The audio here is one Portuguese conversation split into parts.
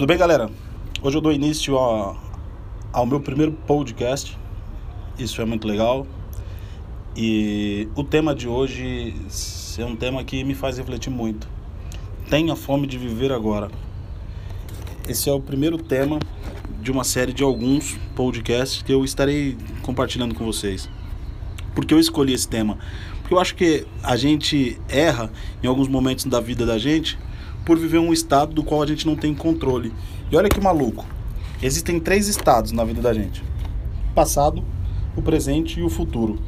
Tudo bem, galera? Hoje eu dou início a, ao meu primeiro podcast. Isso é muito legal. E o tema de hoje é um tema que me faz refletir muito. Tenha fome de viver agora. Esse é o primeiro tema de uma série de alguns podcasts que eu estarei compartilhando com vocês. Por que eu escolhi esse tema? Porque eu acho que a gente erra em alguns momentos da vida da gente por viver um estado do qual a gente não tem controle. E olha que maluco. Existem três estados na vida da gente: o passado, o presente e o futuro.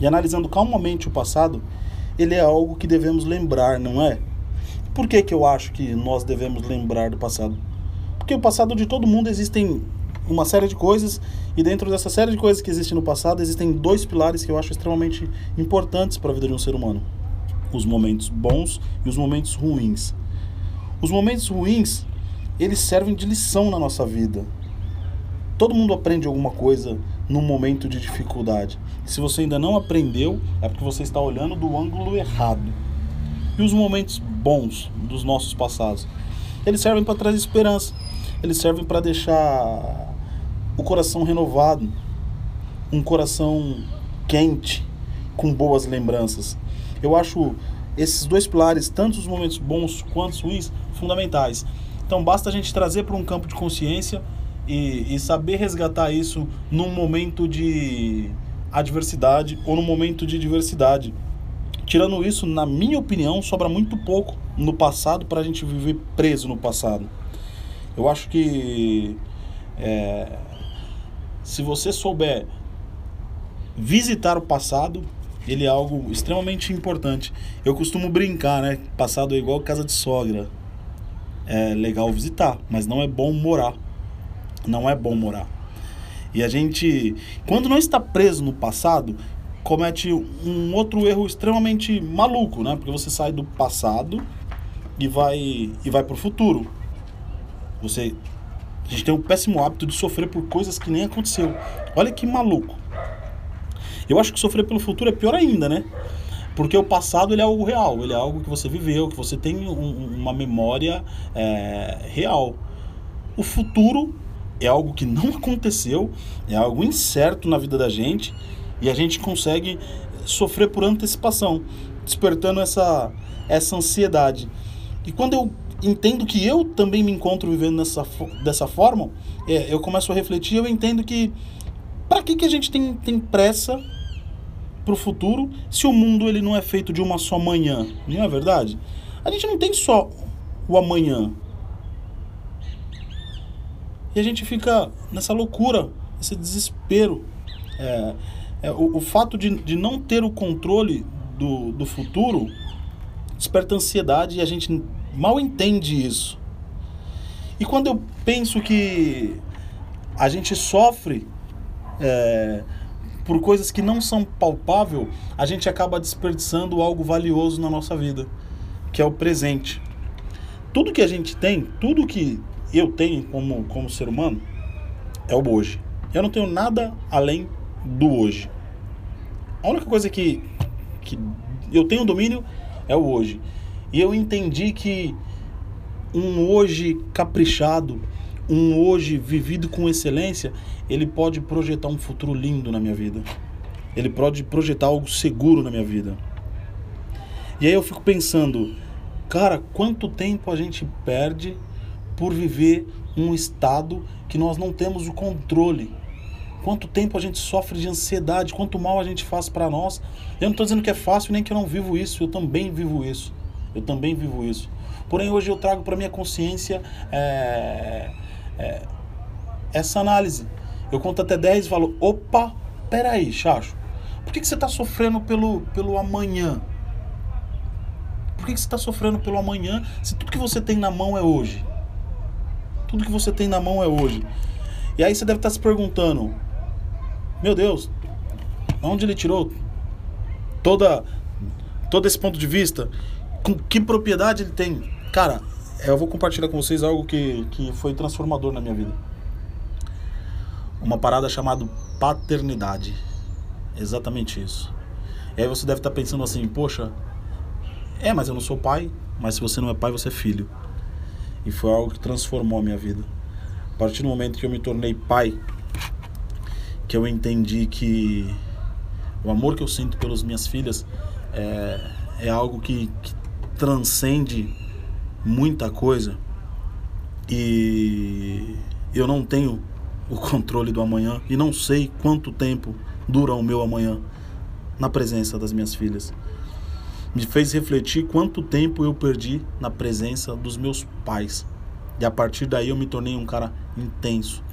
E analisando calmamente o passado, ele é algo que devemos lembrar, não é? Por que, que eu acho que nós devemos lembrar do passado? Porque o passado de todo mundo existem uma série de coisas e dentro dessa série de coisas que existem no passado existem dois pilares que eu acho extremamente importantes para a vida de um ser humano: os momentos bons e os momentos ruins. Os momentos ruins, eles servem de lição na nossa vida. Todo mundo aprende alguma coisa num momento de dificuldade. Se você ainda não aprendeu, é porque você está olhando do ângulo errado. E os momentos bons dos nossos passados, eles servem para trazer esperança. Eles servem para deixar o coração renovado, um coração quente, com boas lembranças. Eu acho esses dois pilares, tanto os momentos bons quanto os ruins, fundamentais. Então basta a gente trazer para um campo de consciência e, e, saber resgatar isso num momento de adversidade ou num momento de diversidade. Tirando isso, na minha opinião, sobra muito pouco no passado para a gente viver preso no passado. Eu acho que é, se você souber visitar o passado, ele é algo extremamente importante. Eu costumo brincar, né? Passado é igual casa de sogra. É legal visitar, mas não é bom morar. Não é bom morar. E a gente, quando não está preso no passado, comete um outro erro extremamente maluco, né? Porque você sai do passado e vai e vai para o futuro. Você a gente tem um péssimo hábito de sofrer por coisas que nem aconteceu. Olha que maluco. Eu acho que sofrer pelo futuro é pior ainda, né? Porque o passado ele é algo real, ele é algo que você viveu, que você tem um, uma memória é, real. O futuro é algo que não aconteceu, é algo incerto na vida da gente e a gente consegue sofrer por antecipação, despertando essa, essa ansiedade. E quando eu entendo que eu também me encontro vivendo nessa, dessa forma, é, eu começo a refletir, eu entendo que para que, que a gente tem, tem pressa para o futuro se o mundo ele não é feito de uma só manhã, não é verdade? A gente não tem só o amanhã. E a gente fica nessa loucura, esse desespero. É, é, o, o fato de, de não ter o controle do, do futuro desperta ansiedade e a gente mal entende isso. E quando eu penso que a gente sofre é, por coisas que não são palpável, a gente acaba desperdiçando algo valioso na nossa vida, que é o presente. Tudo que a gente tem, tudo que eu tenho como, como ser humano, é o hoje. Eu não tenho nada além do hoje. A única coisa que, que eu tenho domínio é o hoje. E eu entendi que um hoje caprichado, um hoje vivido com excelência, ele pode projetar um futuro lindo na minha vida. Ele pode projetar algo seguro na minha vida. E aí eu fico pensando, cara, quanto tempo a gente perde por viver um estado que nós não temos o controle? Quanto tempo a gente sofre de ansiedade, quanto mal a gente faz para nós. Eu não estou dizendo que é fácil nem que eu não vivo isso, eu também vivo isso. Eu também vivo isso. Porém, hoje eu trago para minha consciência é, é, essa análise. Eu conto até 10 e falo: opa, peraí, Chacho, por que, que você está sofrendo pelo, pelo amanhã? Por que, que você está sofrendo pelo amanhã se tudo que você tem na mão é hoje? Tudo que você tem na mão é hoje. E aí você deve estar tá se perguntando: meu Deus, onde ele tirou toda, todo esse ponto de vista? Com que propriedade ele tem? Cara, eu vou compartilhar com vocês algo que, que foi transformador na minha vida. Uma parada chamada paternidade. Exatamente isso. E aí você deve estar pensando assim, poxa, é, mas eu não sou pai, mas se você não é pai, você é filho. e foi algo que transformou a minha vida. A partir do momento que eu me tornei pai, que eu entendi que o amor que eu sinto pelas minhas filhas é, é algo que, que transcende muita coisa e eu não tenho o controle do amanhã e não sei quanto tempo dura o meu amanhã na presença das minhas filhas. Me fez refletir quanto tempo eu perdi na presença dos meus pais. E a partir daí eu me tornei um cara intenso.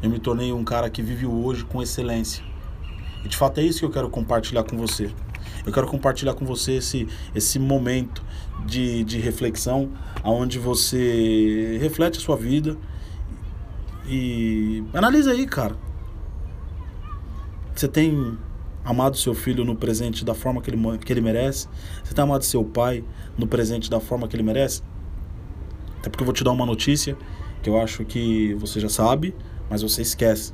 Eu me tornei um cara que vive hoje com excelência. E de fato é isso que eu quero compartilhar com você. Eu quero compartilhar com você esse, esse momento de, de reflexão, onde você reflete a sua vida e analisa aí, cara. Você tem amado seu filho no presente da forma que ele, que ele merece? Você tem amado seu pai no presente da forma que ele merece? Até porque eu vou te dar uma notícia que eu acho que você já sabe, mas você esquece.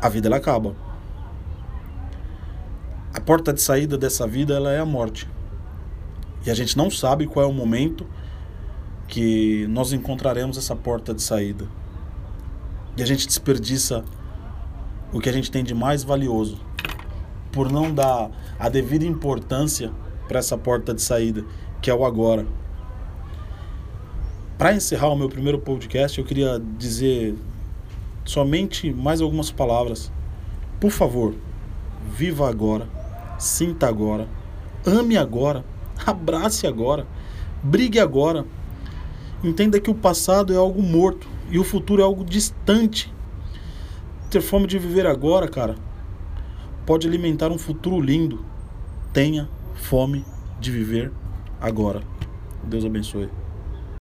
A vida ela acaba. A porta de saída dessa vida ela é a morte. E a gente não sabe qual é o momento que nós encontraremos essa porta de saída. E a gente desperdiça o que a gente tem de mais valioso por não dar a devida importância para essa porta de saída, que é o agora. Para encerrar o meu primeiro podcast, eu queria dizer somente mais algumas palavras. Por favor, viva agora, sinta agora, ame agora, abrace agora, brigue agora. Entenda que o passado é algo morto e o futuro é algo distante. Ter fome de viver agora, cara, pode alimentar um futuro lindo. Tenha fome de viver agora. Deus abençoe.